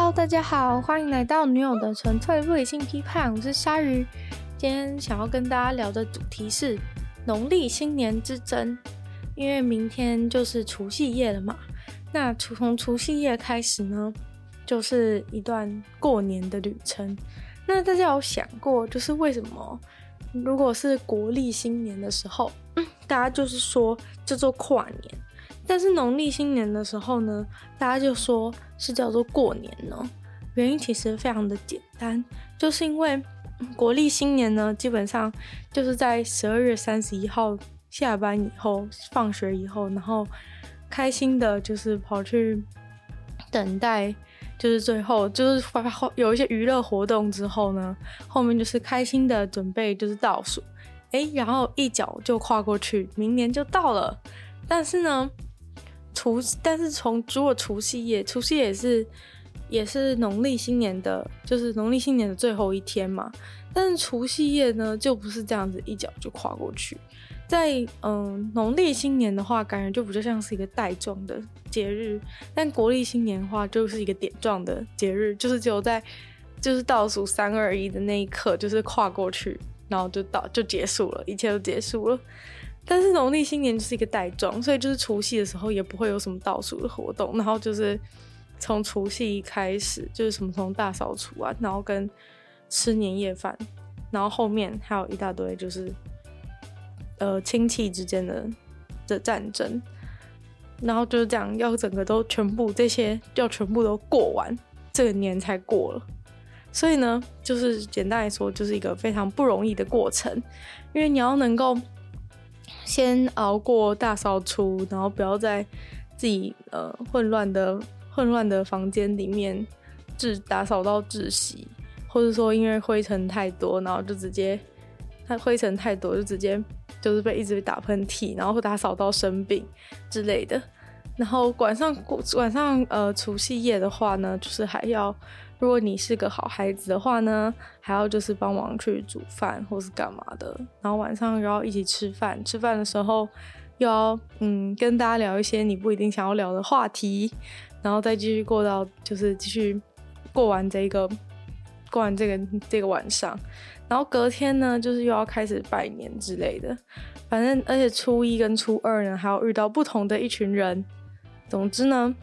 Hello，大家好，欢迎来到女友的纯粹理性批判，我是鲨鱼。今天想要跟大家聊的主题是农历新年之争，因为明天就是除夕夜了嘛。那从除夕夜开始呢，就是一段过年的旅程。那大家有想过，就是为什么如果是国历新年的时候，大家就是说叫做跨年，但是农历新年的时候呢，大家就说是叫做过年呢？原因其实非常的简单，就是因为国历新年呢，基本上就是在十二月三十一号下班以后，放学以后，然后开心的就是跑去等待。就是最后，就是发后有一些娱乐活动之后呢，后面就是开心的准备，就是倒数，哎，然后一脚就跨过去，明年就到了。但是呢，除但是从如果除夕夜，除夕也是也是农历新年的，就是农历新年的最后一天嘛。但是除夕夜呢，就不是这样子一脚就跨过去。在嗯农历新年的话，感觉就比较像是一个带状的节日，但国历新年的话，就是一个点状的节日，就是只有在就是倒数三二一的那一刻，就是跨过去，然后就到就结束了，一切都结束了。但是农历新年就是一个带状，所以就是除夕的时候也不会有什么倒数的活动，然后就是从除夕开始，就是什么从大扫除啊，然后跟吃年夜饭，然后后面还有一大堆就是。呃，亲戚之间的的战争，然后就是这样，要整个都全部这些要全部都过完，这个年才过了。所以呢，就是简单来说，就是一个非常不容易的过程，因为你要能够先熬过大扫除，然后不要在自己呃混乱的混乱的房间里面自打扫到窒息，或者说因为灰尘太多，然后就直接它灰尘太多就直接。就是被一直被打喷嚏，然后会打扫到生病之类的。然后晚上过晚上呃除夕夜的话呢，就是还要，如果你是个好孩子的话呢，还要就是帮忙去煮饭或是干嘛的。然后晚上又要一起吃饭，吃饭的时候又要嗯跟大家聊一些你不一定想要聊的话题，然后再继续过到就是继续过完这个过完这个这个晚上。然后隔天呢，就是又要开始拜年之类的，反正而且初一跟初二呢，还要遇到不同的一群人。总之呢，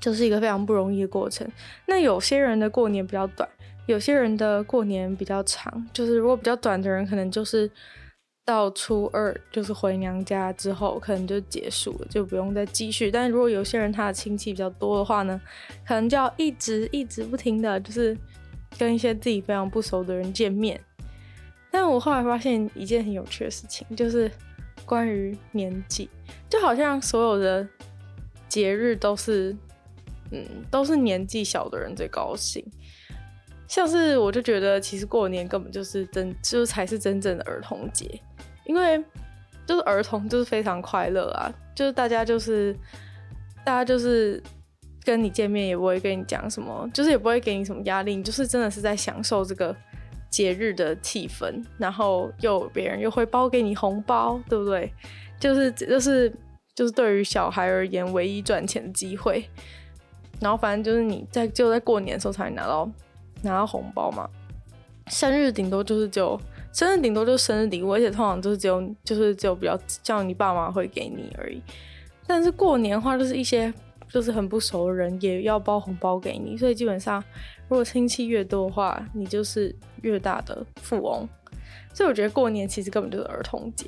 就是一个非常不容易的过程。那有些人的过年比较短，有些人的过年比较长。就是如果比较短的人，可能就是到初二就是回娘家之后，可能就结束了，就不用再继续。但如果有些人他的亲戚比较多的话呢，可能就要一直一直不停的就是。跟一些自己非常不熟的人见面，但我后来发现一件很有趣的事情，就是关于年纪，就好像所有的节日都是，嗯，都是年纪小的人最高兴。像是我就觉得，其实过年根本就是真，就是才是真正的儿童节，因为就是儿童就是非常快乐啊，就是大家就是大家就是。跟你见面也不会跟你讲什么，就是也不会给你什么压力，你就是真的是在享受这个节日的气氛，然后又别人又会包给你红包，对不对？就是就是就是对于小孩而言唯一赚钱的机会，然后反正就是你在就在过年的时候才拿到拿到红包嘛，生日顶多就是就生日顶多就是生日礼物，而且通常就是只有就是只有比较像你爸妈会给你而已，但是过年的话就是一些。就是很不熟的人也要包红包给你，所以基本上，如果亲戚越多的话，你就是越大的富翁。所以我觉得过年其实根本就是儿童节，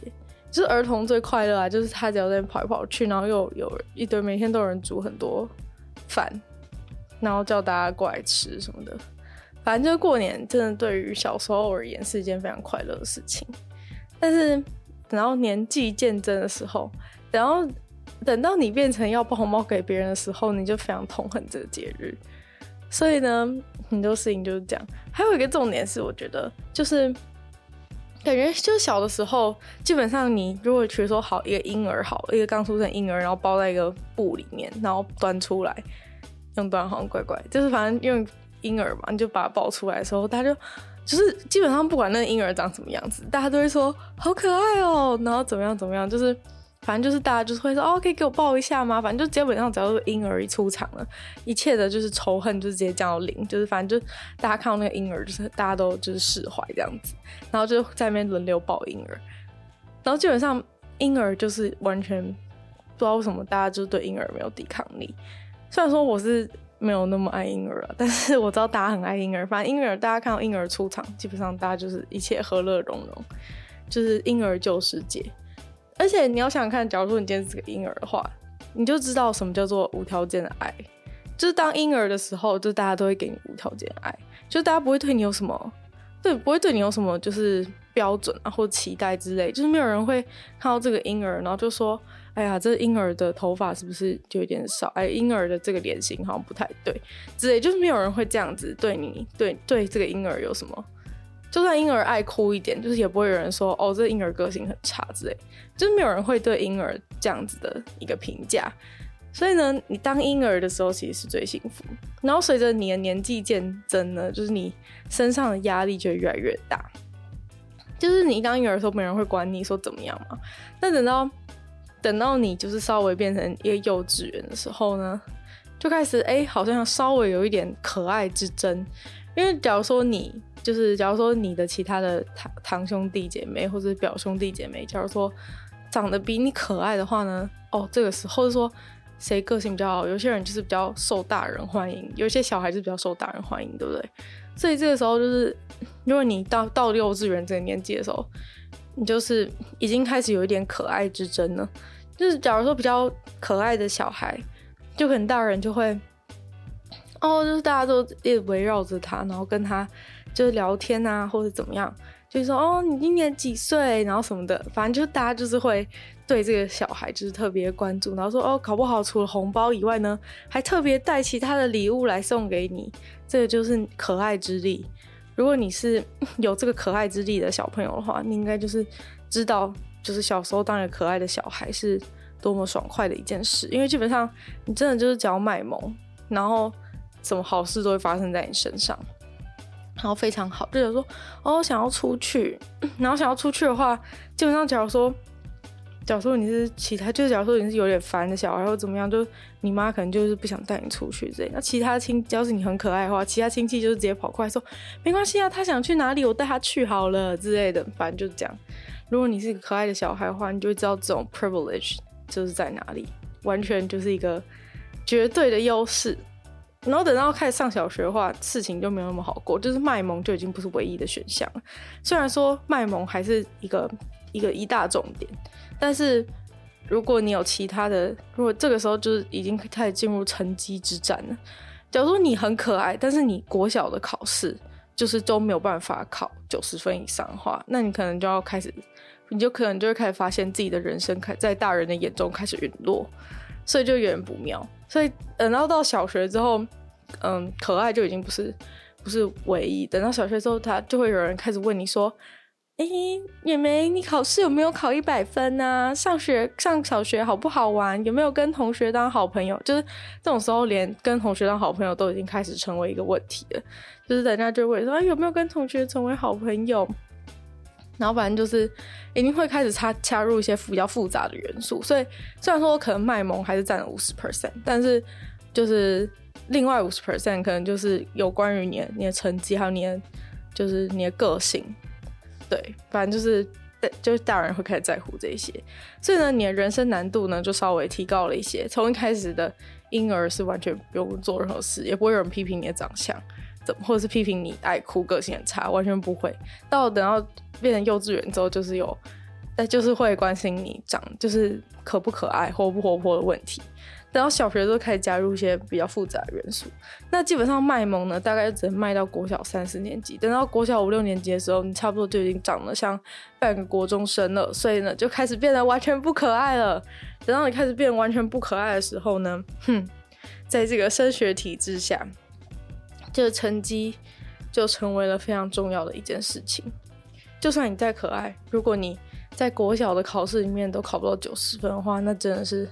就是儿童最快乐啊！就是他只要在跑来跑去，然后又有一堆每天都有人煮很多饭，然后叫大家过来吃什么的。反正就过年，真的对于小时候而言是一件非常快乐的事情。但是等到年纪渐增的时候，然后。等到你变成要包红包给别人的时候，你就非常痛恨这个节日。所以呢，很多事情就是这样。还有一个重点是，我觉得就是感觉就小的时候，基本上你如果比如说好一个婴儿，好一个刚出生婴儿，然后包在一个布里面，然后端出来，用端好像怪怪，就是反正用婴儿嘛，你就把它抱出来的时候，大家就就是基本上不管那个婴儿长什么样子，大家都会说好可爱哦，然后怎么样怎么样，就是。反正就是大家就是会说哦，可以给我抱一下吗？反正就基本上只要是婴儿一出场了，一切的就是仇恨就直接降到零，就是反正就大家看到那个婴儿，就是大家都就是释怀这样子，然后就在那边轮流抱婴儿，然后基本上婴儿就是完全不知道为什么大家就对婴儿没有抵抗力。虽然说我是没有那么爱婴儿啊，但是我知道大家很爱婴儿。反正婴儿大家看到婴儿出场，基本上大家就是一切和乐融融，就是婴儿救世界。而且你要想想看，假如说你今天是个婴儿的话，你就知道什么叫做无条件的爱。就是当婴儿的时候，就大家都会给你无条件的爱，就大家不会对你有什么，对，不会对你有什么就是标准啊或期待之类。就是没有人会看到这个婴儿，然后就说：“哎呀，这婴儿的头发是不是就有点少？哎，婴儿的这个脸型好像不太对之类。”就是没有人会这样子对你，对对这个婴儿有什么。就算婴儿爱哭一点，就是也不会有人说哦，这婴儿个性很差之类，就是没有人会对婴儿这样子的一个评价。所以呢，你当婴儿的时候其实是最幸福。然后随着你的年纪渐增呢，就是你身上的压力就越来越大。就是你当婴儿的时候，没人会管你说怎么样嘛。但等到等到你就是稍微变成一个幼稚园的时候呢，就开始哎，好像稍微有一点可爱之争。因为假如说你。就是，假如说你的其他的堂堂兄弟姐妹或者表兄弟姐妹，假如说长得比你可爱的话呢，哦，这个时候是说谁个性比较好，有些人就是比较受大人欢迎，有些小孩子比较受大人欢迎，对不对？所以这个时候就是，如果你到到幼稚园这个年纪的时候，你就是已经开始有一点可爱之争了。就是假如说比较可爱的小孩，就可能大人就会，哦，就是大家都一直围绕着他，然后跟他。就是聊天啊，或者怎么样，就是说哦，你今年几岁，然后什么的，反正就是大家就是会对这个小孩就是特别关注，然后说哦，搞不好除了红包以外呢，还特别带其他的礼物来送给你，这个就是可爱之力。如果你是 有这个可爱之力的小朋友的话，你应该就是知道，就是小时候当一个可爱的小孩是多么爽快的一件事，因为基本上你真的就是只要卖萌，然后什么好事都会发生在你身上。然后非常好，就想说哦，想要出去，然后想要出去的话，基本上假如说，假如说你是其他，就假如说你是有点烦的小孩或怎么样，就你妈可能就是不想带你出去之类。那其他亲，要是你很可爱的话，其他亲戚就是直接跑过来说，没关系啊，他想去哪里，我带他去好了之类的，反正就是这样。如果你是个可爱的小孩的话，你就会知道这种 privilege 就是在哪里，完全就是一个绝对的优势。然后等到开始上小学的话，事情就没有那么好过，就是卖萌就已经不是唯一的选项了。虽然说卖萌还是一个一个一大重点，但是如果你有其他的，如果这个时候就是已经开始进入成绩之战了。假如说你很可爱，但是你国小的考试就是都没有办法考九十分以上的话，那你可能就要开始，你就可能就会开始发现自己的人生开在大人的眼中开始陨落，所以就有点不妙。所以等到到小学之后，嗯，可爱就已经不是不是唯一。等到小学之后，他就会有人开始问你说：“哎、欸，妹妹，你考试有没有考一百分啊？上学上小学好不好玩？有没有跟同学当好朋友？”就是这种时候，连跟同学当好朋友都已经开始成为一个问题了。就是人家就会说：“哎，有没有跟同学成为好朋友？”然后反正就是一定会开始插插入一些比较复杂的元素，所以虽然说我可能卖萌还是占了五十 percent，但是就是另外五十 percent 可能就是有关于你的你的成绩还有你的就是你的个性，对，反正就是就是大人会开始在乎这些，所以呢，你的人生难度呢就稍微提高了一些。从一开始的婴儿是完全不用做任何事，也不会有人批评你的长相，怎或者是批评你爱哭、个性很差，完全不会。到等到变成幼稚园之后，就是有，但就是会关心你长，就是可不可爱、活不活泼的问题。等到小学就开始加入一些比较复杂的元素，那基本上卖萌呢，大概只能卖到国小三四年级。等到国小五六年级的时候，你差不多就已经长得像半个国中生了，所以呢，就开始变得完全不可爱了。等到你开始变完全不可爱的时候呢，哼，在这个升学体制下，这个成绩就成为了非常重要的一件事情。就算你再可爱，如果你在国小的考试里面都考不到九十分的话，那真的是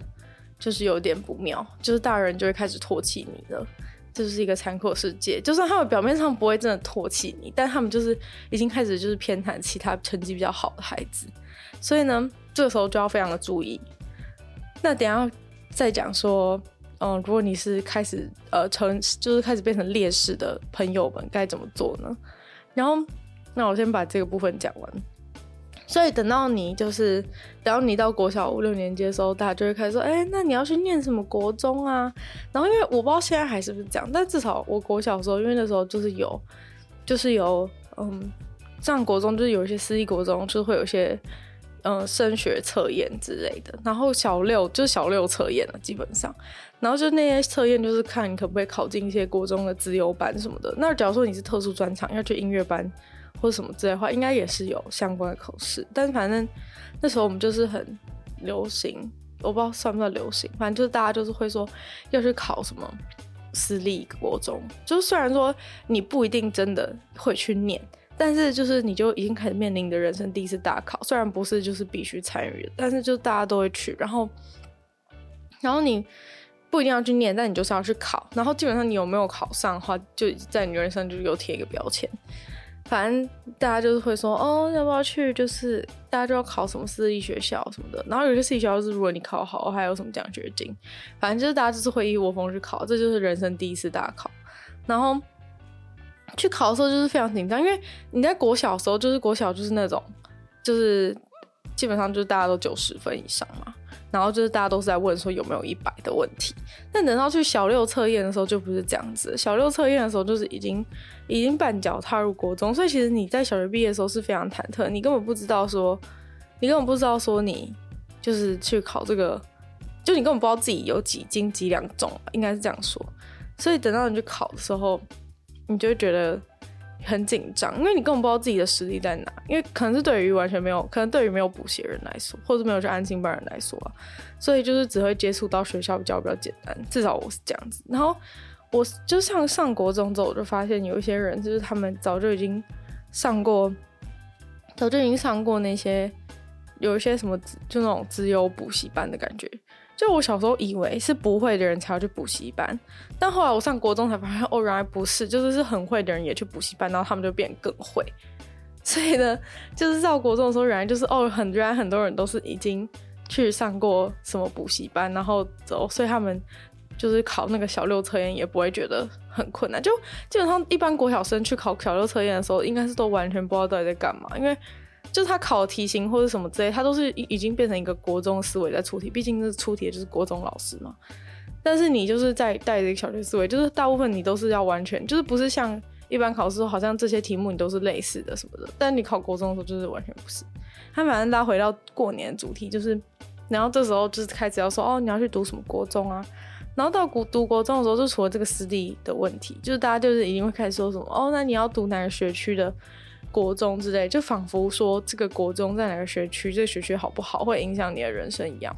就是有点不妙，就是大人就会开始唾弃你了。这就是一个残酷世界。就算他们表面上不会真的唾弃你，但他们就是已经开始就是偏袒其他成绩比较好的孩子。所以呢，这个时候就要非常的注意，那等下再讲说，嗯，如果你是开始呃成就是开始变成烈士的朋友们该怎么做呢？然后，那我先把这个部分讲完。所以等到你就是等到你到国小五六年级的时候，大家就会开始说，哎、那你要去念什么国中啊？然后因为我不知道现在还是不是这样，但至少我国小的时候，因为那时候就是有，就是有，嗯，上国中就是有一些私立国中，就是会有一些。嗯，升学测验之类的，然后小六就是小六测验了，基本上，然后就那些测验就是看你可不可以考进一些国中的资优班什么的。那假如说你是特殊专长，要去音乐班或者什么之类的话，应该也是有相关的考试。但是反正那时候我们就是很流行，我不知道算不算流行，反正就是大家就是会说要去考什么私立国中，就是虽然说你不一定真的会去念。但是就是你就已经开始面临你的人生第一次大考，虽然不是就是必须参与，但是就大家都会去，然后，然后你不一定要去念，但你就是要去考，然后基本上你有没有考上的话，就在你人生就有贴一个标签。反正大家就是会说，哦，要不要去？就是大家就要考什么私立学校什么的，然后有些私立学校是如果你考好，还有什么奖学金，反正就是大家就是会一窝蜂去考，这就是人生第一次大考，然后。去考的时候就是非常紧张，因为你在国小时候，就是国小就是那种，就是基本上就是大家都九十分以上嘛，然后就是大家都是在问说有没有一百的问题。但等到去小六测验的时候就不是这样子，小六测验的时候就是已经已经半脚踏入国中，所以其实你在小学毕业的时候是非常忐忑，你根本不知道说，你根本不知道说你就是去考这个，就你根本不知道自己有几斤几两重，应该是这样说。所以等到你去考的时候。你就会觉得很紧张，因为你根本不知道自己的实力在哪。因为可能是对于完全没有，可能对于没有补习的人来说，或者没有去安心班人来说，所以就是只会接触到学校比较比较简单。至少我是这样子。然后我就上上国中之后，我就发现有一些人，就是他们早就已经上过，早就已经上过那些有一些什么就那种资优补习班的感觉。就我小时候以为是不会的人才要去补习班，但后来我上国中才发现，哦，原来不是，就是是很会的人也去补习班，然后他们就变更会。所以呢，就是到国中的时候，原来就是哦，很原来很多人都是已经去上过什么补习班，然后走，所以他们就是考那个小六测验也不会觉得很困难。就基本上一般国小生去考小六测验的时候，应该是都完全不知道到底在干嘛，因为。就是他考题型或者什么之类，他都是已经变成一个国中思维在出题，毕竟是出题就是国中老师嘛。但是你就是在带着一个小学思维，就是大部分你都是要完全，就是不是像一般考试好像这些题目你都是类似的什么的。但你考国中的时候就是完全不是。他反正拉回到过年主题，就是然后这时候就是开始要说哦，你要去读什么国中啊？然后到读读国中的时候，就除了这个私立的问题，就是大家就是已经会开始说什么哦，那你要读哪个学区的？国中之类，就仿佛说这个国中在哪个学区，这个学区好不好，会影响你的人生一样。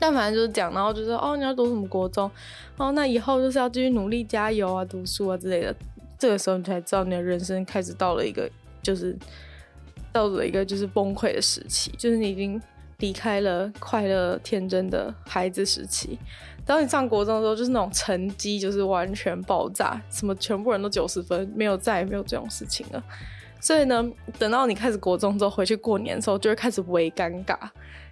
但反正就是讲，然后就说哦，你要读什么国中？哦，那以后就是要继续努力加油啊，读书啊之类的。这个时候你才知道，你的人生开始到了一个，就是到了一个就是崩溃的时期，就是你已经离开了快乐天真的孩子时期。当你上国中的时候，就是那种成绩就是完全爆炸，什么全部人都九十分，没有再也没有这种事情了。所以呢，等到你开始国中之后回去过年的时候，就会开始微尴尬，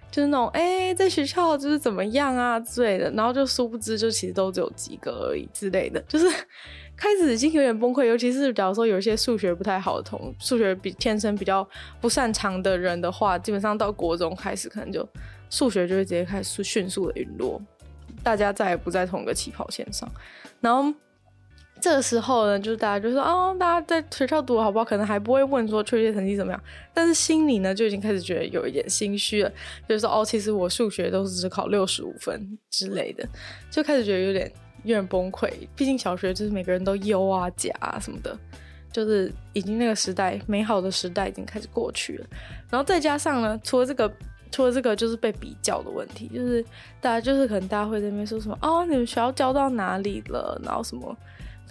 就是那种哎、在学校就是怎么样啊之类的，然后就殊不知就其实都只有及格而已之类的，就是开始已经有点崩溃。尤其是假如说有一些数学不太好的同数学比天生比较不擅长的人的话，基本上到国中开始可能就数学就会直接开始迅速的陨落，大家再也不在同一个起跑线上，然后。这个时候呢，就是大家就说哦，大家在学校读好不好，可能还不会问说确切成绩怎么样，但是心里呢就已经开始觉得有一点心虚了，就是说哦，其实我数学都是只考六十五分之类的，就开始觉得有点有点崩溃。毕竟小学就是每个人都优啊、甲啊什么的，就是已经那个时代美好的时代已经开始过去了。然后再加上呢，除了这个，除了这个就是被比较的问题，就是大家就是可能大家会在那边说什么哦，你们学校教到哪里了，然后什么。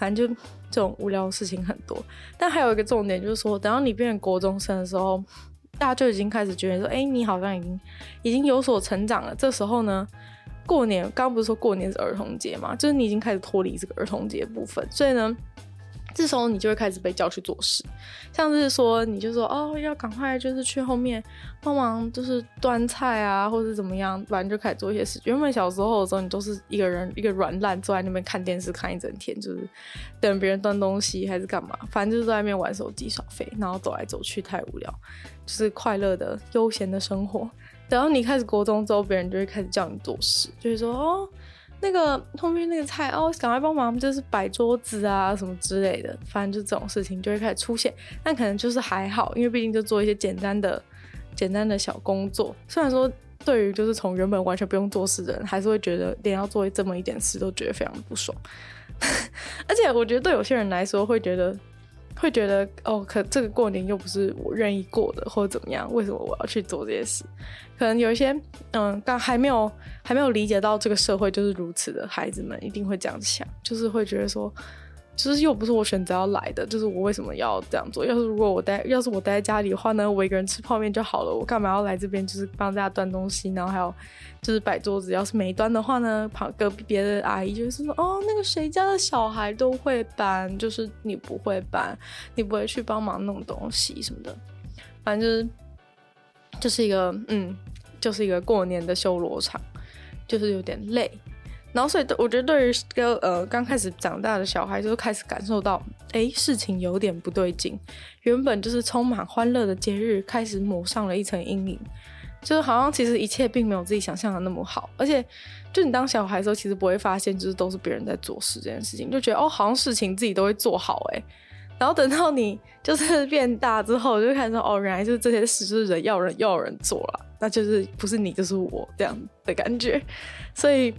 反正就这种无聊的事情很多，但还有一个重点就是说，等到你变成国中生的时候，大家就已经开始觉得说，哎、你好像已经已经有所成长了。这时候呢，过年刚刚不是说过年是儿童节嘛，就是你已经开始脱离这个儿童节部分，所以呢，这时候你就会开始被叫去做事，像是说你就说哦，要赶快就是去后面帮忙，就是端菜啊，或者怎么样，反正就开始做一些事。原本小时候的时候，你都是一个人一个软烂坐在那边看电视看一整天，就是等别人端东西还是干嘛，反正就是在那边玩手机耍废，然后走来走去太无聊，就是快乐的悠闲的生活。等到你开始国中之后，别人就会开始叫你做事，就是说哦。那个后面那个菜哦，赶快帮忙，就是摆桌子啊什么之类的，反正就这种事情就会开始出现。但可能就是还好，因为毕竟就做一些简单的、简单的小工作。虽然说对于就是从原本完全不用做事的人，还是会觉得连要做这么一点事都觉得非常不爽。而且我觉得对有些人来说，会觉得会觉得哦，可这个过年又不是我愿意过的，或者怎么样，为什么我要去做这些事？可能有一些，嗯，刚还没有还没有理解到这个社会就是如此的孩子们，一定会这样想，就是会觉得说，就是又不是我选择要来的，就是我为什么要这样做？要是如果我待，要是我待在家里的话呢，我一个人吃泡面就好了，我干嘛要来这边？就是帮大家端东西，然后还有就是摆桌子。要是没端的话呢，旁隔壁别的阿姨就是说，哦，那个谁家的小孩都会搬，就是你不会搬，你不会去帮忙弄东西什么的，反正就是就是一个嗯。就是一个过年的修罗场，就是有点累，然后所以我觉得对于一个呃刚开始长大的小孩，就开始感受到，哎，事情有点不对劲。原本就是充满欢乐的节日，开始抹上了一层阴影，就是好像其实一切并没有自己想象的那么好。而且，就你当小孩的时候，其实不会发现，就是都是别人在做事这件事情，就觉得哦，好像事情自己都会做好，哎。然后等到你就是变大之后，就开始说哦，原来就是这些事就是人要人要人做了，那就是不是你就是我这样的感觉。所以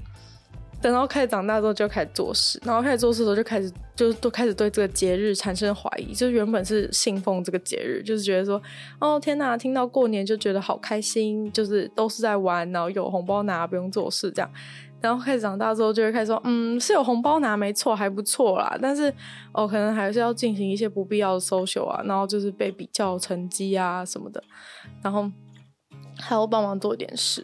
等到开始长大之后，就开始做事，然后开始做事的时候就开始就都开始对这个节日产生怀疑。就是原本是信奉这个节日，就是觉得说哦天哪，听到过年就觉得好开心，就是都是在玩，然后有红包拿，不用做事这样。然后开始长大之后，就会开始说，嗯，是有红包拿，没错，还不错啦。但是，哦，可能还是要进行一些不必要的 social 啊，然后就是被比较成绩啊什么的，然后还要帮忙做点事，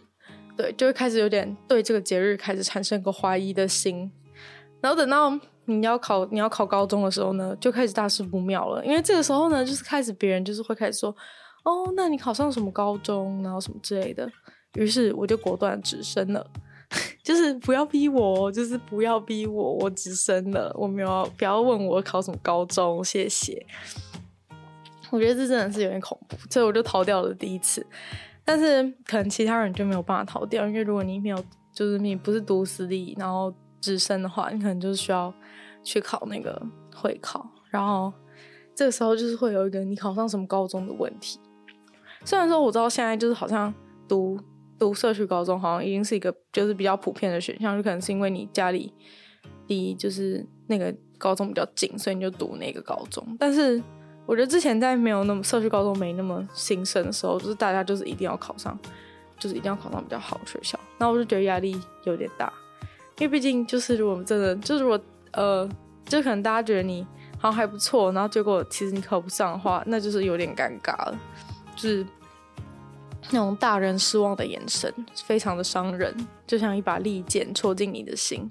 对，就会开始有点对这个节日开始产生一个怀疑的心。然后等到你要考你要考高中的时候呢，就开始大事不妙了，因为这个时候呢，就是开始别人就是会开始说，哦，那你考上什么高中，然后什么之类的。于是我就果断直升了。就是不要逼我，就是不要逼我，我直升了，我没有，不要问我考什么高中，谢谢。我觉得这真的是有点恐怖，所以我就逃掉了第一次。但是可能其他人就没有办法逃掉，因为如果你没有，就是你不是读私立，然后直升的话，你可能就是需要去考那个会考，然后这个时候就是会有一个你考上什么高中的问题。虽然说我知道现在就是好像读。读社区高中好像已经是一个就是比较普遍的选项，就可能是因为你家里离就是那个高中比较近，所以你就读那个高中。但是我觉得之前在没有那么社区高中没那么兴盛的时候，就是大家就是一定要考上，就是一定要考上比较好的学校。那我就觉得压力有点大，因为毕竟就是如果真的就是如果呃，就可能大家觉得你好像还不错，然后结果其实你考不上的话，那就是有点尴尬了，就是。那种大人失望的眼神，非常的伤人，就像一把利剑戳进你的心，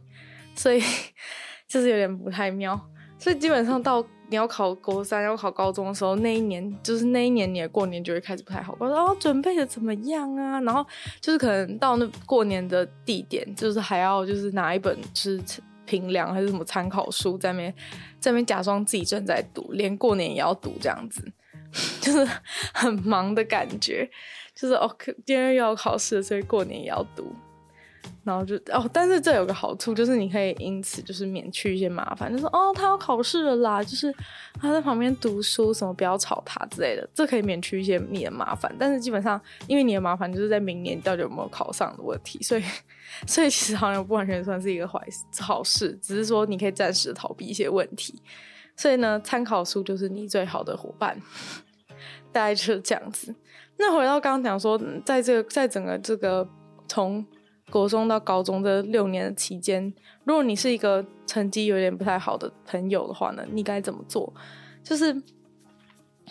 所以 就是有点不太妙。所以基本上到你要考高三、要考高中的时候，那一年就是那一年你的过年就会开始不太好。我说哦，准备的怎么样啊？然后就是可能到那过年的地点，就是还要就是拿一本就是平量还是什么参考书在那边在那边假装自己正在读，连过年也要读这样子，就是很忙的感觉。就是哦，今天又要考试，所以过年也要读，然后就哦，但是这有个好处，就是你可以因此就是免去一些麻烦，就是哦，他要考试了啦，就是他在旁边读书，什么不要吵他之类的，这可以免去一些你的麻烦。但是基本上，因为你的麻烦就是在明年到底有没有考上的问题，所以 所以其实好像不完全算是一个坏，好事，只是说你可以暂时逃避一些问题。所以呢，参考书就是你最好的伙伴，大概就是这样子。那回到刚刚讲说，在这个在整个这个从国中到高中这六年的期间，如果你是一个成绩有点不太好的朋友的话呢，你该怎么做？就是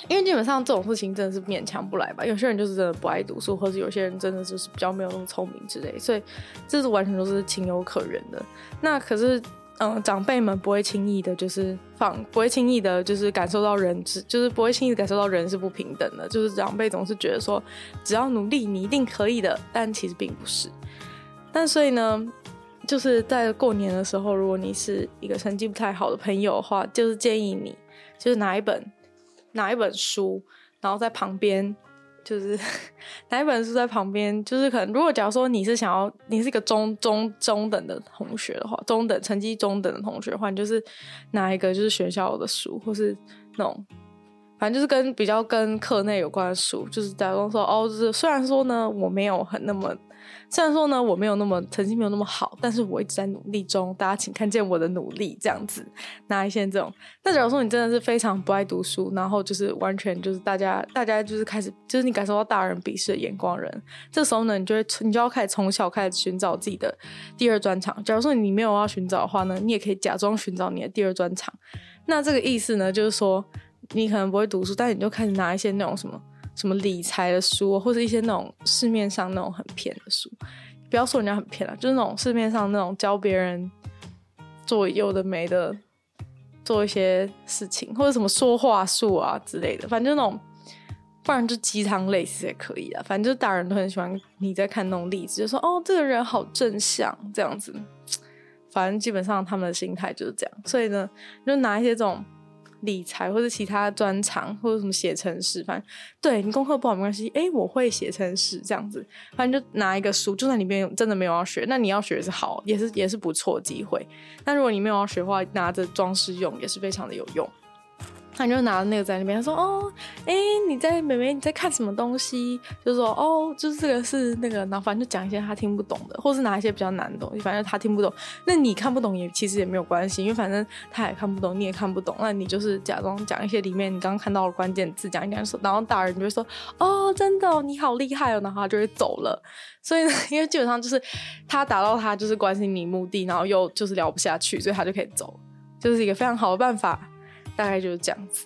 因为基本上这种事情真的是勉强不来吧。有些人就是真的不爱读书，或者有些人真的就是比较没有那么聪明之类，所以这是完全都是情有可原的。那可是嗯，长辈们不会轻易的，就是放，不会轻易的，就是感受到人是，就是不会轻易的感受到人是不平等的。就是长辈总是觉得说，只要努力，你一定可以的。但其实并不是。但所以呢，就是在过年的时候，如果你是一个成绩不太好的朋友的话，就是建议你，就是拿一本，拿一本书，然后在旁边。就是 拿一本书在旁边，就是可能如果假如说你是想要，你是一个中中中等的同学的话，中等成绩中等的同学的话，你就是拿一个就是学校的书，或是那种。反正就是跟比较跟课内有关的书，就是假装说哦，就是虽然说呢，我没有很那么，虽然说呢，我没有那么成绩没有那么好，但是我一直在努力中，大家请看见我的努力，这样子拿一些这种。那假如说你真的是非常不爱读书，然后就是完全就是大家大家就是开始就是你感受到大人鄙视的眼光人，这时候呢，你就会你就要开始从小开始寻找自己的第二专长。假如说你没有要寻找的话呢，你也可以假装寻找你的第二专长。那这个意思呢，就是说。你可能不会读书，但你就开始拿一些那种什么什么理财的书，或者一些那种市面上那种很偏的书。不要说人家很偏了，就是那种市面上那种教别人做有的没的，做一些事情，或者什么说话术啊之类的。反正就那种，不然就鸡汤类似也可以啊。反正就是大人都很喜欢你在看那种例子，就说哦，这个人好正向这样子。反正基本上他们的心态就是这样，所以呢，就拿一些这种。理财或者其他专长或者什么写程式，反正对你功课不好没关系。诶，我会写程式这样子，反正就拿一个书，就算里面真的没有要学，那你要学是好，也是也是不错机会。那如果你没有要学的话，拿着装饰用也是非常的有用。他就拿着那个在那边，他说：“哦，哎，你在妹妹你在看什么东西？”就说：“哦，就是这个是那个。”然后反正就讲一些他听不懂的，或是拿一些比较难的东西，反正他听不懂。那你看不懂也其实也没有关系，因为反正他也看不懂，你也看不懂。那你就是假装讲一些里面你刚刚看到的关键字，讲一讲说，然后大人就会说：“哦，真的，你好厉害哦。”然后他就会走了。所以呢，因为基本上就是他达到他就是关心你目的，然后又就是聊不下去，所以他就可以走，就是一个非常好的办法。大概就是这样子，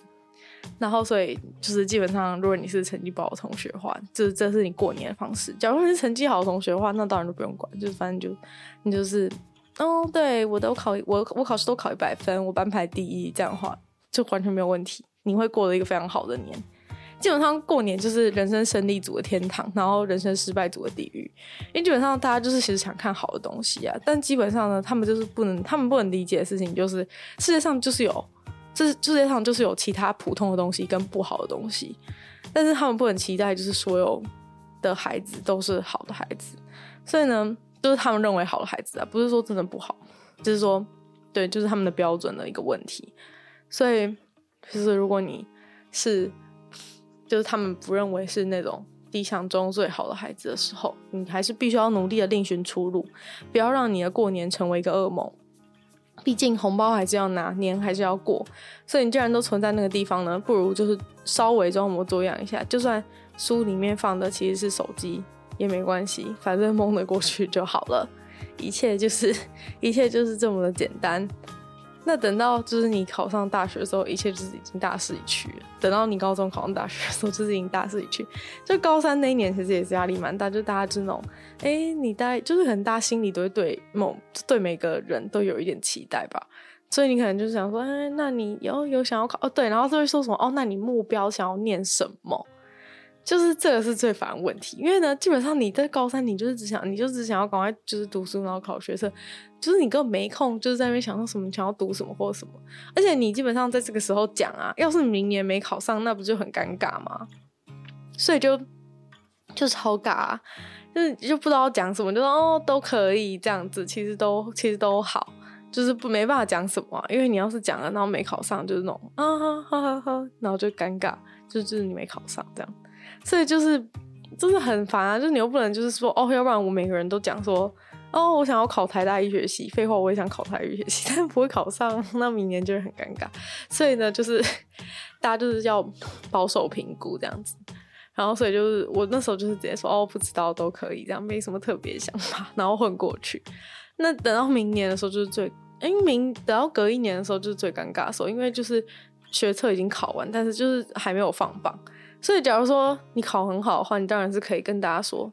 然后所以就是基本上，如果你是成绩不好的同学的话，这这是你过年的方式。假如你是成绩好的同学的话，那当然就不用管，就是反正就你就是哦，对我都考我我考试都考一百分，我班排第一，这样的话就完全没有问题。你会过了一个非常好的年。基本上过年就是人生胜利组的天堂，然后人生失败组的地狱。因为基本上大家就是其实想看好的东西啊，但基本上呢，他们就是不能，他们不能理解的事情就是世界上就是有。这世界上就是有其他普通的东西跟不好的东西，但是他们不能期待就是所有的孩子都是好的孩子，所以呢，就是他们认为好的孩子啊，不是说真的不好，就是说，对，就是他们的标准的一个问题。所以，就是如果你是，就是他们不认为是那种理想中最好的孩子的时候，你还是必须要努力的另寻出路，不要让你的过年成为一个噩梦。毕竟红包还是要拿，年还是要过，所以你既然都存在那个地方呢，不如就是稍微装模作样一下，就算书里面放的其实是手机也没关系，反正蒙得过去就好了。一切就是一切就是这么的简单。那等到就是你考上大学的时候，一切就是已经大势已去了。等到你高中考上大学的时候，就是已经大势已去。就高三那一年，其实也是压力蛮大，就大家就那种，哎、你大概就是很大心里都会对某对每个人都有一点期待吧。所以你可能就是想说，哎、那你有有想要考哦？对，然后就会说什么哦？那你目标想要念什么？就是这个是最烦问题，因为呢，基本上你在高三，你就是只想，你就只想要赶快就是读书，然后考学测，就是你根本没空，就是在那边想说什么想要读什么或者什么。而且你基本上在这个时候讲啊，要是明年没考上，那不就很尴尬吗？所以就就超尬啊，就是就不知道讲什么，就说哦都可以这样子，其实都其实都好，就是不没办法讲什么啊，因为你要是讲了，然后没考上，就是那种啊哈哈哈哈，然后就尴尬，就就是你没考上这样。所以就是，真的很烦啊！就是你又不能就是说哦，要不然我每个人都讲说哦，我想要考台大医学系，废话我也想考台医学系，但不会考上，那明年就是很尴尬。所以呢，就是 大家就是要保守评估这样子。然后所以就是我那时候就是直接说哦，不知道都可以，这样没什么特别想法，然后混过去。那等到明年的时候就是最，因明等到隔一年的时候就是最尴尬的时候，因为就是学测已经考完，但是就是还没有放榜。所以，假如说你考很好的话，你当然是可以跟大家说，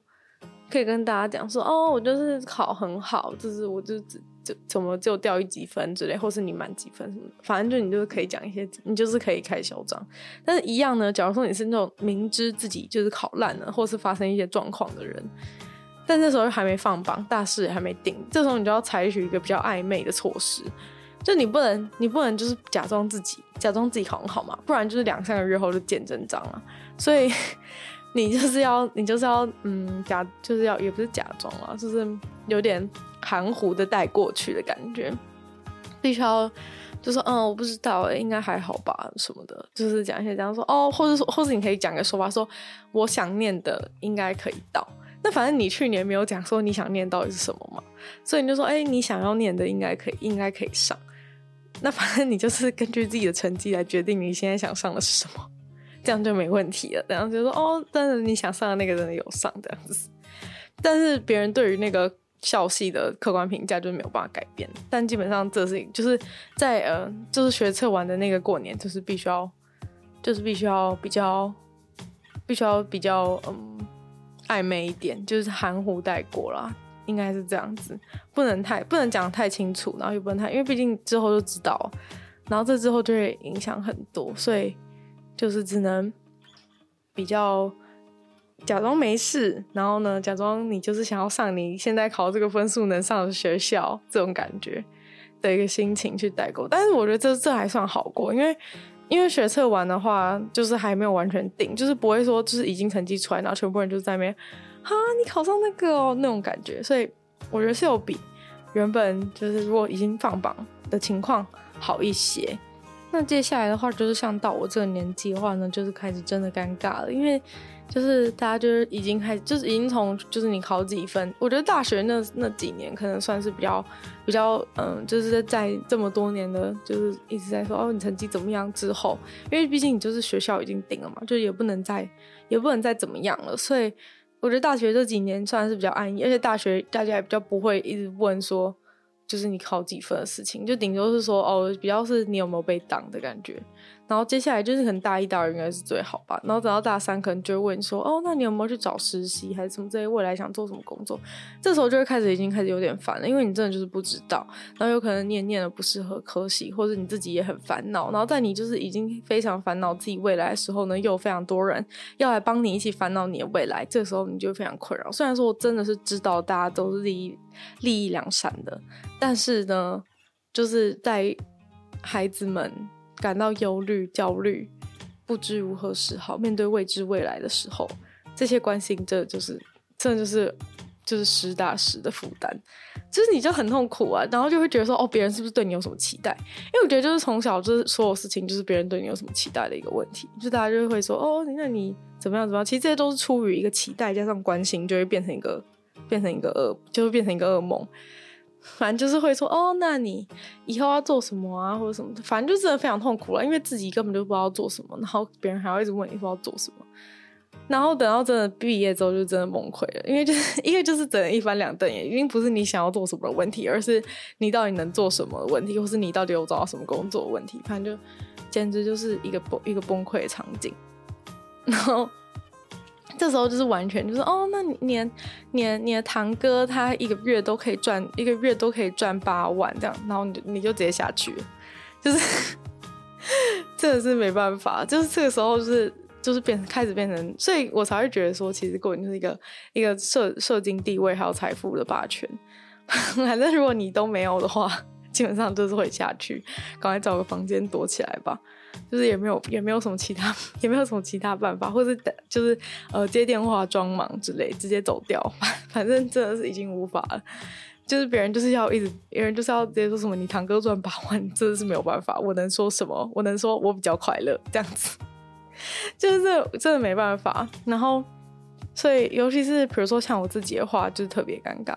可以跟大家讲说，哦，我就是考很好，就是我就就怎么就掉一几分之类，或是你满几分什么，反正就你就是可以讲一些，你就是可以开嚣张。但是一样呢，假如说你是那种明知自己就是考烂了，或是发生一些状况的人，但这时候还没放榜，大事还没定，这时候你就要采取一个比较暧昧的措施，就你不能，你不能就是假装自己，假装自己很好嘛，不然就是两三个月后就见真章了。所以。你就是要，你就是要，嗯，假就是要，也不是假装啊，就是有点含糊的带过去的感觉，必须要，就说，嗯，我不知道，应该还好吧，什么的，就是讲一些这样说，哦，或者说，或者你可以讲个说法，说我想念的应该可以到，那反正你去年没有讲说你想念到底是什么嘛，所以你就说，哎，你想要念的应该可以，应该可以上，那反正你就是根据自己的成绩来决定你现在想上的是什么。这样就没问题了。然后就说哦，但是你想上的那个人有上这样子，但是别人对于那个校系的客观评价就没有办法改变。但基本上这是就是在呃，就是学测完的那个过年，就是必须要，就是必须要比较，必须要比较嗯暧昧一点，就是含糊带过啦，应该是这样子，不能太不能讲太清楚，然后又不能太，因为毕竟之后就知道，然后这之后就会影响很多，所以。就是只能比较假装没事，然后呢，假装你就是想要上你现在考这个分数能上的学校这种感觉的一个心情去代购。但是我觉得这这还算好过，因为因为学测完的话，就是还没有完全定，就是不会说就是已经成绩出来，然后全部人就在那边啊，你考上那个哦那种感觉。所以我觉得是有比原本就是如果已经放榜的情况好一些。那接下来的话，就是像到我这个年纪的话呢，就是开始真的尴尬了，因为就是大家就是已经开始，就是已经从就是你考几分，我觉得大学那那几年可能算是比较比较嗯，就是在这么多年的，就是一直在说哦，你成绩怎么样之后，因为毕竟你就是学校已经定了嘛，就也不能再也不能再怎么样了，所以我觉得大学这几年算是比较安逸，而且大学大家也比较不会一直问说。就是你考几分的事情，就顶多是说哦，比较是你有没有被挡的感觉。然后接下来就是可能大一、大二应该是最好吧。然后等到大三，可能就会问你说哦，那你有没有去找实习，还是什么这些？未来想做什么工作？这时候就会开始已经开始有点烦了，因为你真的就是不知道。然后有可能你也念了不适合科系，或者你自己也很烦恼。然后在你就是已经非常烦恼自己未来的时候呢，又有非常多人要来帮你一起烦恼你的未来。这个时候你就非常困扰。虽然说我真的是知道大家都是利益利益两善的，但是呢，就是在孩子们。感到忧虑、焦虑，不知如何是好。面对未知未来的时候，这些关心，这就是，真的就是，就是实打实的负担。就是你就很痛苦啊，然后就会觉得说，哦，别人是不是对你有什么期待？因为我觉得，就是从小就是所有事情，就是别人对你有什么期待的一个问题。就大家就会说，哦，那你怎么样？怎么样？其实这些都是出于一个期待，加上关心，就会变成一个，变成一个噩，就会变成一个噩梦。反正就是会说哦，那你以后要做什么啊，或者什么的，反正就真的非常痛苦了，因为自己根本就不知道做什么，然后别人还要一直问你说要做什么，然后等到真的毕业之后就真的崩溃了，因为就是 因为就是整一翻两瞪眼，已经不是你想要做什么的问题，而是你到底能做什么的问题，或是你到底有找到什么工作的问题，反正就简直就是一个崩一个崩溃的场景，然后。这时候就是完全就是哦，那你你你你的堂哥他一个月都可以赚一个月都可以赚八万这样，然后你你就直接下去，就是 真的是没办法，就是这个时候就是就是变开始变成，所以我才会觉得说，其实过年就是一个一个社社经地位还有财富的霸权，反正如果你都没有的话，基本上就是会下去，赶快找个房间躲起来吧。就是也没有也没有什么其他 也没有什么其他办法，或是就是呃接电话装忙之类，直接走掉。反正真的是已经无法了。就是别人就是要一直，别人就是要直接说什么你堂哥赚八万，真的是没有办法。我能说什么？我能说我比较快乐这样子，就是这真的没办法。然后所以尤其是比如说像我自己的话，就是特别尴尬，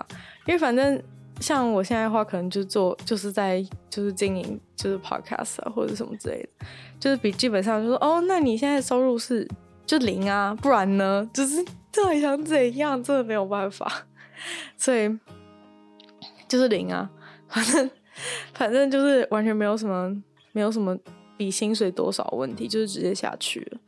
因为反正。像我现在的话，可能就做就是在就是经营就是 podcast 啊或者什么之类的，就是比基本上就说哦，那你现在收入是就零啊，不然呢，就是到底想怎样，真的没有办法，所以就是零啊，反正反正就是完全没有什么没有什么比薪水多少问题，就是直接下去了。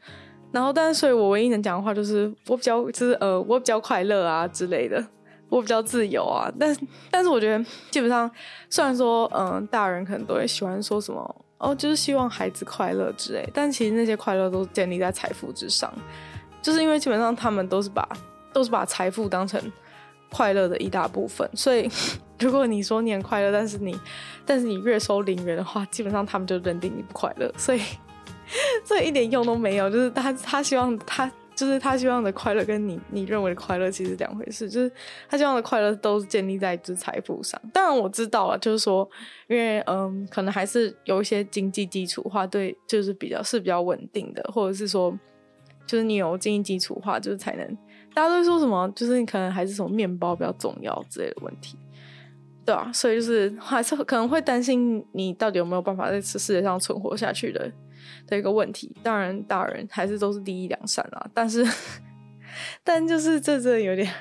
然后，但是所以我唯一能讲的话就是我比较就是呃我比较快乐啊之类的。我比较自由啊。但但是我觉得基本上，虽然说嗯，大人可能都会喜欢说什么哦，就是希望孩子快乐之类，但其实那些快乐都建立在财富之上，就是因为基本上他们都是把都是把财富当成快乐的一大部分，所以 如果你说你很快乐，但是你但是你月收零元的话，基本上他们就认定你不快乐，所以 所以一点用都没有。就是他他希望他就是他希望的快乐跟你你认为的快乐其实两回事，就是他希望的快乐都是建立在就是财富上。当然我知道了，就是说因为嗯，可能还是有一些经济基础化，对，就是比较是比较稳定的，或者是说就是你有经济基础化，就是才能。大家都说什么？就是你可能还是什么面包比较重要之类的问题，对啊，所以就是还是可能会担心你到底有没有办法在这世界上存活下去的的一个问题。当然，大人还是都是第一良善啦。但是，但就是这真的有点，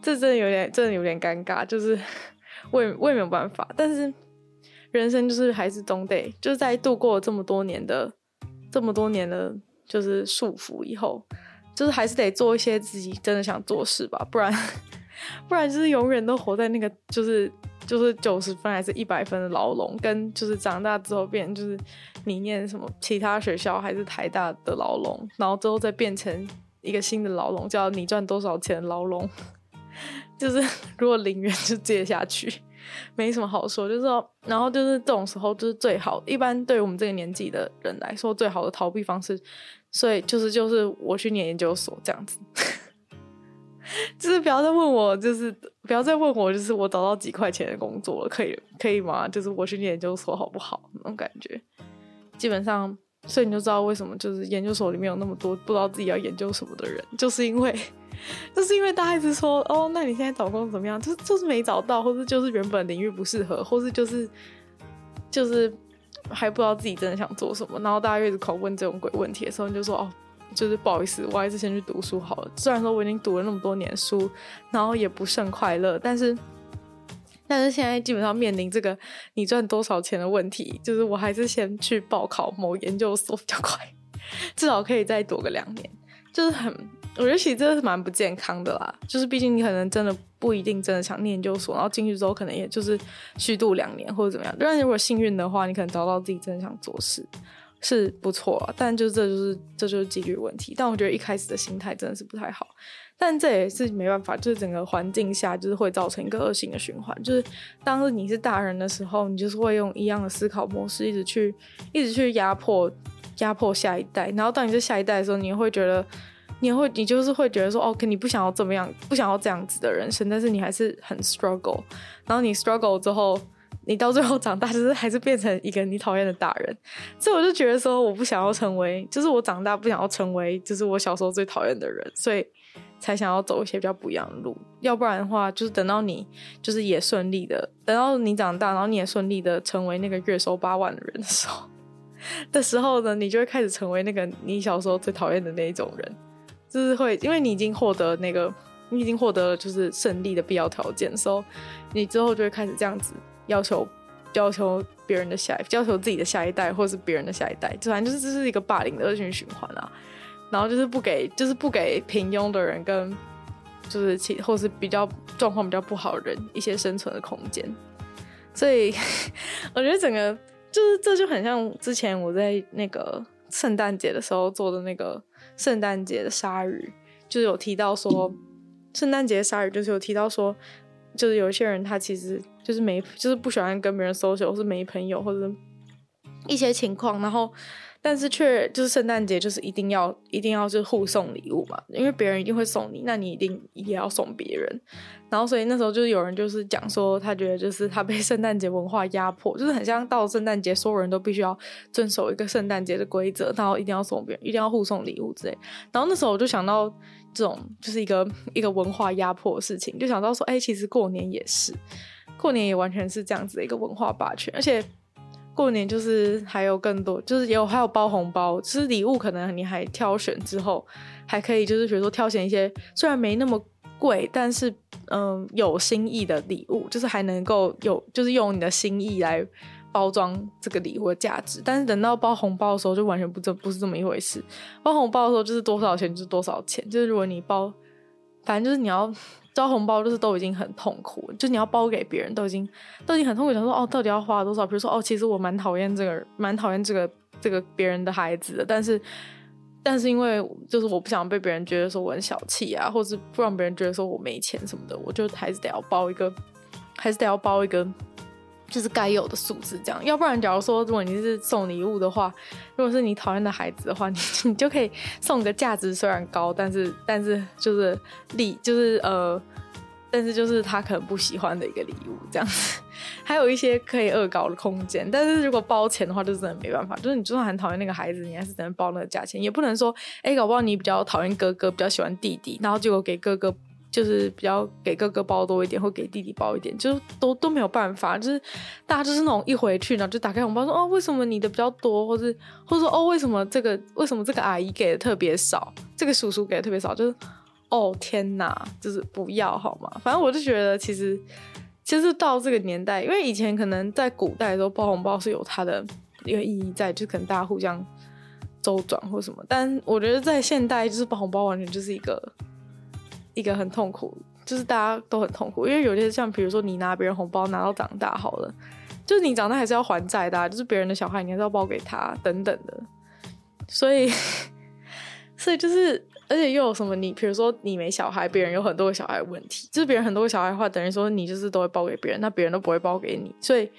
这真的有点，真的有点尴尬。就是我也我也没有办法。但是人生就是还是总得就是在度过这么多年的这么多年的，就是束缚以后。就是还是得做一些自己真的想做事吧，不然，不然就是永远都活在那个就是就是九十分还是一百分的牢笼，跟就是长大之后变就是你念什么其他学校还是台大的牢笼，然后之后再变成一个新的牢笼，叫你赚多少钱牢笼。就是如果零元就接下去，没什么好说，就是说，然后就是这种时候就是最好，一般对于我们这个年纪的人来说，最好的逃避方式。所以就是就是我去念研究所这样子，就是不要再问我，就是不要再问我，就是我找到几块钱的工作了，可以可以吗？就是我去念研究所好不好？那种感觉，基本上，所以你就知道为什么就是研究所里面有那么多不知道自己要研究什么的人，就是因为 就是因为大家一直说哦，那你现在找工作怎么样？就是就是没找到，或是就是原本领域不适合，或是就是就是。还不知道自己真的想做什么，然后大家一直口问这种鬼问题的时候，你就说哦，就是不好意思，我还是先去读书好了。虽然说我已经读了那么多年书，然后也不甚快乐，但是，但是现在基本上面临这个你赚多少钱的问题，就是我还是先去报考某研究所比较快，至少可以再躲个两年，就是很。我觉得其实真的是蛮不健康的啦，就是毕竟你可能真的不一定真的想念研究所，然后进去之后可能也就是虚度两年或者怎么样。但是如果幸运的话，你可能找到自己真的想做事，是不错。但就这就是这就是几率问题。但我觉得一开始的心态真的是不太好。但这也是没办法，就是整个环境下就是会造成一个恶性的循环。就是当你是大人的时候，你就是会用一样的思考模式，一直去一直去压迫压迫下一代。然后当你是下一代的时候，你会觉得。你会，你就是会觉得说，OK，你不想要怎么样，不想要这样子的人生，但是你还是很 struggle，然后你 struggle 之后，你到最后长大，就是还是变成一个你讨厌的大人。所以我就觉得说，我不想要成为，就是我长大不想要成为，就是我小时候最讨厌的人，所以才想要走一些比较不一样的路。要不然的话，就是等到你就是也顺利的，等到你长大，然后你也顺利的成为那个月收八万的人的时候 的时候呢，你就会开始成为那个你小时候最讨厌的那一种人。就是会，因为你已经获得那个，你已经获得了就是胜利的必要条件，所以你之后就会开始这样子要求，要求别人的下一，要求自己的下一代，或是别人的下一代，就反正就是这是一个霸凌的恶性循环啊。然后就是不给，就是不给平庸的人跟就是其或是比较状况比较不好的人一些生存的空间。所以 我觉得整个就是这就很像之前我在那个圣诞节的时候做的那个。圣诞节的鲨鱼就是有提到说，圣诞节鲨鱼就是有提到说，就是有一些人他其实就是没，就是不喜欢跟别人 social，或是没朋友，或者一些情况，然后。但是却就是圣诞节，就是一定要一定要就是互送礼物嘛，因为别人一定会送你，那你一定也要送别人。然后所以那时候就是有人就是讲说，他觉得就是他被 圣诞节文化压迫，就是很像到圣诞节，所有人都必须要遵守一个圣诞节的规则，然后一定要送别人，一定要互送礼物之类。然后那时候我就想到这种就是一个 一个文化压迫的事情，就想到说，哎、其实过年也是，过年也完全是这样子的一个文化霸权，而且。过年就是还有更多，就是也有还有包红包，其实礼物可能你还挑选之后，还可以就是比如说挑选一些虽然没那么贵，但是嗯有心意的礼物，就是还能够有就是用你的心意来包装这个礼物的价值。但是等到包红包的时候，就完全不这不是这么一回事。包红包的时候就是多少钱就是多少钱，就是如果你包，反正就是你要招红包就是都已经很痛苦，就你要包给别人都已经都已经很痛苦，想说哦，到底要花多少？比如说哦，其实我蛮讨厌这个，蛮讨厌这个这个别人的孩子的，但是但是因为就是我不想被别人觉得说我很小气啊，或是不让别人觉得说我没钱什么的，我就还是得要包一个，还是得要包一个。就是该有的素质，这样，要不然，假如说，如果你是送礼物的话，如果是你讨厌的孩子的话，你 你就可以送个价值虽然高，但是但是就是礼就是呃，但是就是他可能不喜欢的一个礼物，这样子，还有一些可以恶搞的空间。但是如果包钱的话，就真的没办法，就是你就算很讨厌那个孩子，你还是只能包那个价钱，也不能说，哎、搞不好你比较讨厌哥哥，比较喜欢弟弟，然后结果给哥哥。就是比较给哥哥包多一点，或给弟弟包一点，就都都没有办法。就是大家就是那种一回去呢，就打开红包说哦，为什么你的比较多，或是或者说哦，为什么这个为什么这个阿姨给的特别少，这个叔叔给的特别少，就是哦天哪，就是不要好吗？反正我就觉得其实其实到这个年代，因为以前可能在古代的时候包红包是有它的一个意义在，就可能大家互相周转或什么。但我觉得在现代，就是包红包完全就是一个。一个很痛苦，就是大家都很痛苦，因为有些像比如说你拿别人红包拿到长大好了，就是你长大还是要还债的，就是别人的小孩你还是要包给他等等的，所以 所以就是而且又有什么你比如说你没小孩，别人有很多个小孩的问题，就是别人很多个小孩的话，等于说你就是都会包给别人，那别人都不会包给你，所以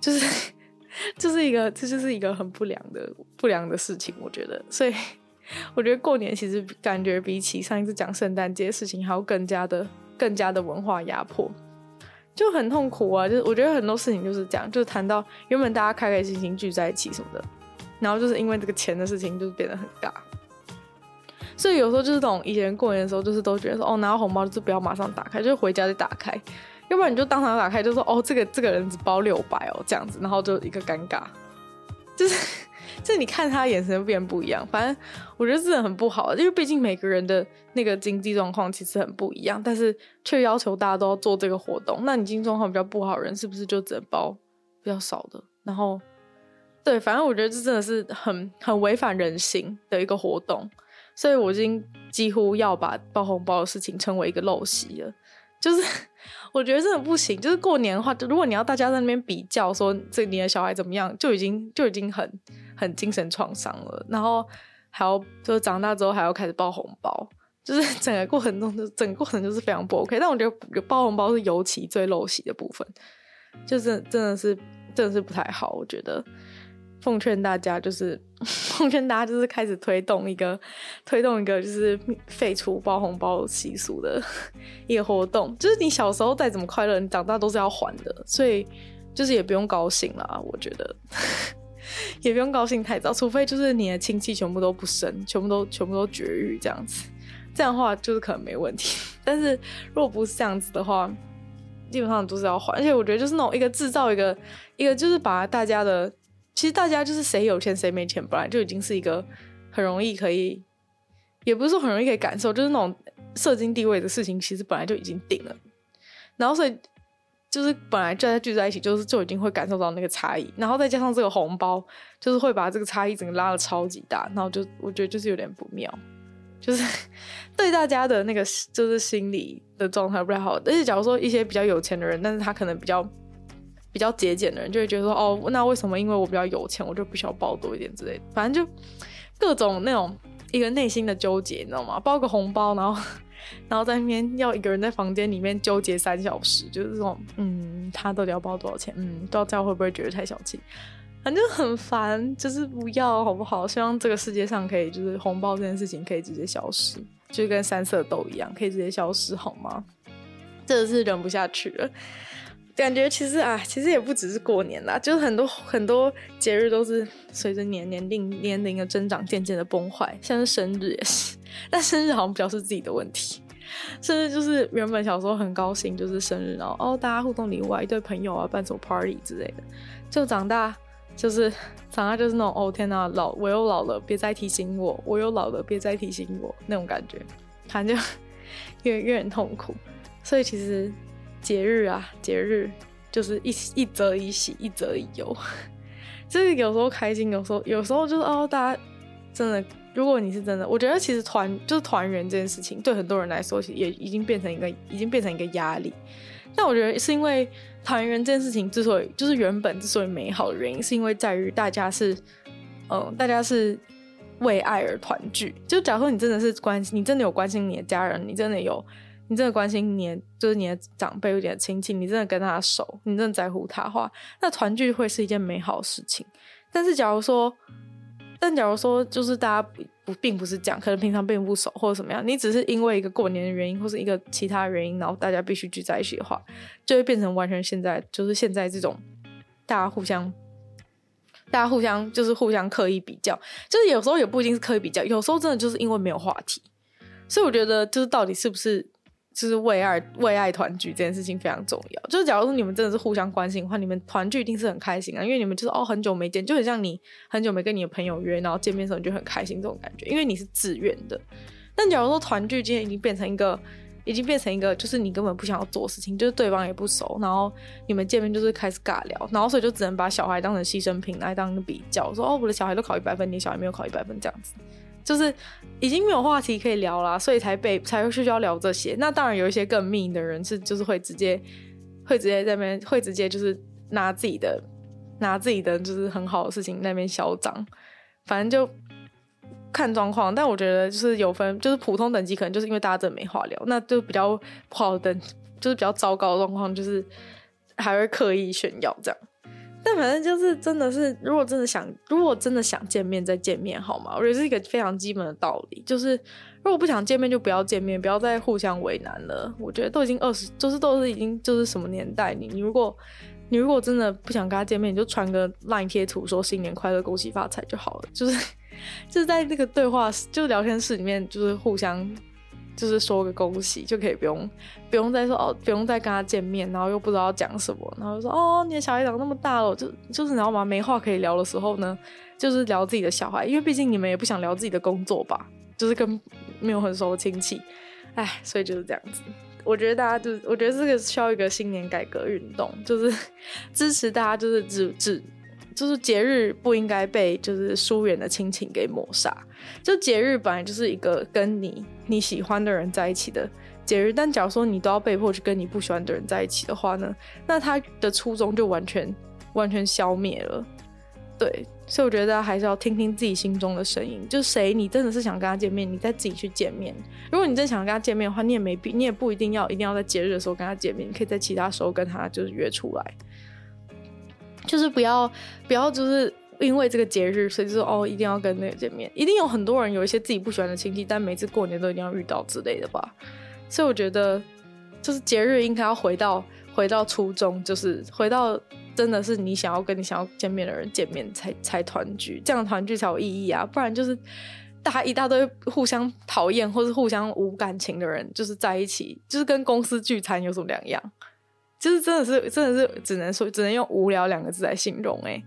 就是 就是一个这就是一个很不良的不良的事情，我觉得，所以。我觉得过年其实感觉比起上一次讲圣诞节的事情还要更加的、更加的文化压迫，就很痛苦啊！就是我觉得很多事情就是这样，就是谈到原本大家开开心心聚在一起什么的，然后就是因为这个钱的事情，就是变得很尬。所以有时候就是这种以前过年的时候，就是都觉得说哦，拿到红包就不要马上打开，就是回家再打开，要不然你就当场打开，就说哦，这个这个人只包六百哦，这样子，然后就一个尴尬，就是。这你看他眼神变不一样，反正我觉得真的很不好，因为毕竟每个人的那个经济状况其实很不一样，但是却要求大家都要做这个活动。那你经济状况比较不好人，是不是就只能包比较少的？然后，对，反正我觉得这真的是很很违反人性的一个活动，所以我已经几乎要把包红包的事情称为一个陋习了，就是。我觉得真的不行，就是过年的话，如果你要大家在那边比较说这你的小孩怎么样，就已经就已经很很精神创伤了。然后还要就是长大之后还要开始包红包，就是 整个过程中就整个过程就是非常不 OK。但我觉得包红包是尤其最陋习的部分，就是真的是真的是不太好，我觉得。奉劝大家，就是 奉劝大家，就是开始推动一个推动一个，就是废除包红包习俗的一个活动。就是你小时候再怎么快乐，你长大都是要还的，所以就是也不用高兴啦。我觉得 也不用高兴太早，除非就是你的亲戚全部都不生，全部都全部都绝育这样子，这样的话就是可能没问题。但是如果不是这样子的话，基本上都是要还。而且我觉得就是那种一个制造一个一个，就是把大家的。其实大家就是谁有钱谁没钱，本来就已经是一个很容易可以，也不是说很容易可以感受，就是那种社经地位的事情，其实本来就已经定了。然后所以就是本来大家聚在一起，就是就已经会感受到那个差异，然后再加上这个红包，就是会把这个差异整个拉的超级大，然后就我觉得就是有点不妙，就是 对大家的那个就是心理的状态不太好。而且假如说一些比较有钱的人，但是他可能比较。比较节俭的人就会觉得说，哦，那为什么？因为我比较有钱，我就必须要包多一点之类的。反正就各种那种一个内心的纠结，你知道吗？包个红包，然后 然后在那边要一个人在房间里面纠结三小时，就是这种，嗯，他到底要包多少钱？嗯，不知道会不会觉得太小气？反正很烦，就是不要好不好？希望这个世界上可以，就是红包这件事情可以直接消失，就跟三色豆一样，可以直接消失好吗？真的是忍不下去了。感觉其实啊，其实也不只是过年啦，就是很多很多节日都是随着年年龄年龄的增长，渐渐的崩坏。像是生日也是，但生日好像比较是自己的问题。甚至就是原本小时候很高兴，就是生日，然后哦大家互送礼物啊，一堆朋友啊，办什么 party 之类的。就长大就是长大就是那种哦天哪，老我又老了，别再提醒我，我又老了，别再提醒我那种感觉，反正就 越越很痛苦。所以其实。节日啊，节日就是一一则以喜，一则以忧。就是有时候开心，有时候有时候就是哦，大家真的如果你是真的，我觉得其实团就是团圆这件事情，对很多人来说，其实也已经变成一个，已经变成一个压力。但我觉得是因为团圆这件事情之所以就是原本之所以美好的原因，是因为在于大家是，嗯，大家是为爱而团聚。就假如说你真的是关心，你真的有关心你的家人，你真的有，你真的关心你的，就是你的长辈、有点亲戚，你真的跟他熟，你真的在乎他的话，那团聚会是一件美好的事情。但是假如说，但假如说就是大家。不，并不是这样，可能平常并不熟或者怎么样，你只是因为一个过年的原因，或是一个其他原因，然后大家必须聚在一起的话，就会变成完全现在就是现在这种大家互相，大家互相就是互相刻意比较，就是有时候也不一定是刻意比较，有时候真的就是因为没有话题，所以我觉得就是到底是不是。就是为爱为爱团聚这件事情非常重要。就是假如说你们真的是互相关心的话，你们团聚一定是很开心啊，因为你们就是哦很久没见，就很像你很久没跟你的朋友约，然后见面的时候你就很开心这种感觉，因为你是自愿的。但假如说团聚今天已经变成一个，已经变成一个，就是你根本不想要做事情，就是对方也不熟，然后你们见面就是开始尬聊，然后所以就只能把小孩当成牺牲品来当个比较，说哦我的小孩都考一百分，你小孩没有考一百分这样子。就是已经没有话题可以聊啦，所以才被才会需要聊这些。那当然有一些更命的人是，就是会直接会直接在那边会直接就是拿自己的拿自己的就是很好的事情那边嚣张，反正就看状况。但我觉得就是有分，就是普通等级可能就是因为大家真的没话聊，那就比较不好的就是比较糟糕的状况，就是还会刻意炫耀这样。但反正就是真的是，如果真的想，如果真的想见面再见面好吗？我觉得是一个非常基本的道理，就是如果不想见面就不要见面，不要再互相为难了。我觉得都已经二十，就是都是已经就是什么年代，你你如果你如果真的不想跟他见面，你就传个烂贴图说新年快乐、恭喜发财就好了。就是 就是在那个对话就是聊天室里面，就是互相。就是说个恭喜就可以，不用不用再说哦，不用再跟他见面，然后又不知道讲什么，然后就说哦，你的小孩长那么大了，就就是你知道吗？没话可以聊的时候呢，就是聊自己的小孩，因为毕竟你们也不想聊自己的工作吧，就是跟没有很熟的亲戚，哎，所以就是这样子。我觉得大家就是，我觉得这个需要一个新年改革运动，就是 支持大家，就是只只。就是节日不应该被就是疏远的亲情给抹杀。就节日本来就是一个跟你你喜欢的人在一起的节日，但假如说你都要被迫去跟你不喜欢的人在一起的话呢，那他的初衷就完全完全消灭了。对，所以我觉得大家还是要听听自己心中的声音。就谁你真的是想跟他见面，你再自己去见面。如果你真想跟他见面的话，你也没必，你也不一定要一定要在节日的时候跟他见面，你可以在其他时候跟他就是约出来。就是不要不要，就是因为这个节日，所以就说哦，一定要跟那个见面。一定有很多人有一些自己不喜欢的亲戚，但每次过年都一定要遇到之类的吧。所以我觉得，就是节日应该要回到回到初衷，就是回到真的是你想要跟你想要见面的人见面才才团聚，这样团聚才有意义啊。不然就是大一大堆互相讨厌或是互相无感情的人，就是在一起，就是跟公司聚餐有什么两样？就是真的是，真的是只能说，只能用无聊两个字来形容哎。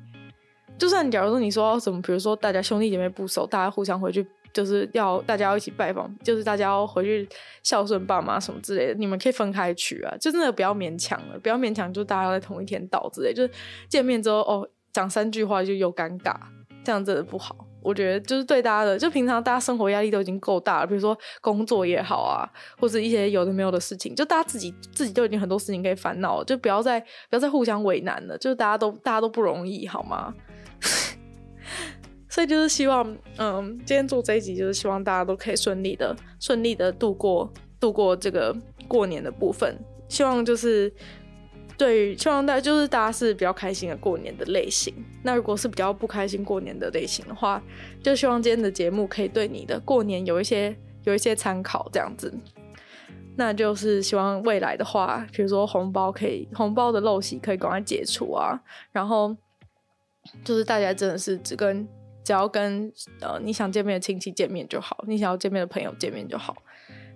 就算假如说你说什么，比如说大家兄弟姐妹不熟，大家互相回去，就是要大家要一起拜访，就是大家要回去孝顺爸妈什么之类的，你们可以分开去啊，就真的不要勉强了，不要勉强，就大家在同一天到之类，就是见面之后哦，讲三句话就有尴尬，这样真的不好。我觉得就是对大家的，就平常大家生活压力都已经够大了，比如说工作也好啊，或者一些有的没有的事情，就大家自己自己都已经很多事情可以烦恼了，就不要再不要再互相为难了，就是大家都大家都不容易，好吗？所以就是希望，嗯，今天做这一集就是希望大家都可以顺利的顺利的度过度过这个过年的部分，希望就是。对于，希望大家就是大家是比较开心的过年的类型。那如果是比较不开心过年的类型的话，就希望今天的节目可以对你的过年有一些有一些参考，这样子。那就是希望未来的话，比如说红包可以红包的陋习可以赶快解除啊。然后就是大家真的是只跟只要跟呃你想见面的亲戚见面就好，你想要见面的朋友见面就好。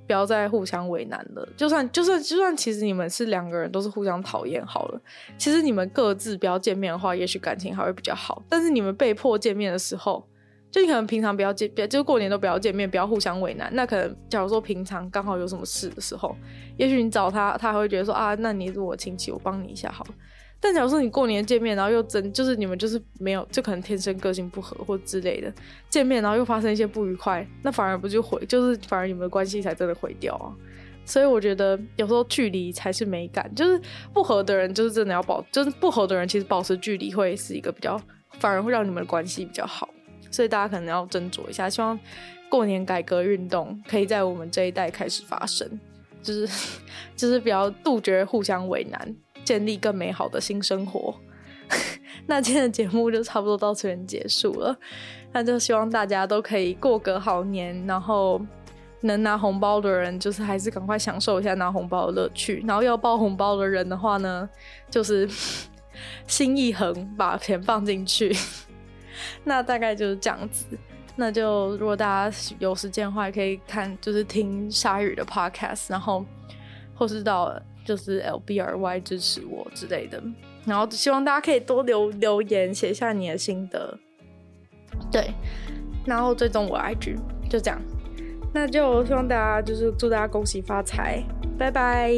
不要再互相为难了。就算就算就算，其实你们是两个人都是互相讨厌好了。其实你们各自不要见面的话，也许感情还会比较好。但是你们被迫见面的时候，就你可能平常不要见，别就过年都不要见面，不要互相为难。那可能假如说平常刚好有什么事的时候，也许你找他，他还会觉得说啊，那你是我亲戚，我帮你一下好了。但假如说你过年见面，然后又真就是你们就是没有，就可能天生个性不合或之类的，见面然后又发生一些不愉快，那反而不就毁，就是反而你们的关系才真的毁掉啊。所以我觉得有时候距离才是美感，就是不合的人就是真的要保，就是不合的人其实保持距离会是一个比较，反而会让你们的关系比较好。所以大家可能要斟酌一下，希望过年改革运动可以在我们这一代开始发生，就是 就是比较杜绝互相为难，建立更美好的新生活。那今天的节目就差不多到此结束了，那就希望大家都可以过个好年，然后。能拿红包的人，就是还是赶快享受一下拿红包的乐趣。然后要包红包的人的话呢，就是 心一横，把钱放进去。那大概就是这样子。那就如果大家有时间的话，可以看，就是听鲨鱼的 podcast，然后或是到就是 LBRY 支持我之类的。然后希望大家可以多留留言，写下你的心得。对，然后最终我 IG，就这样。那就希望大家就是祝大家恭喜发财，拜拜。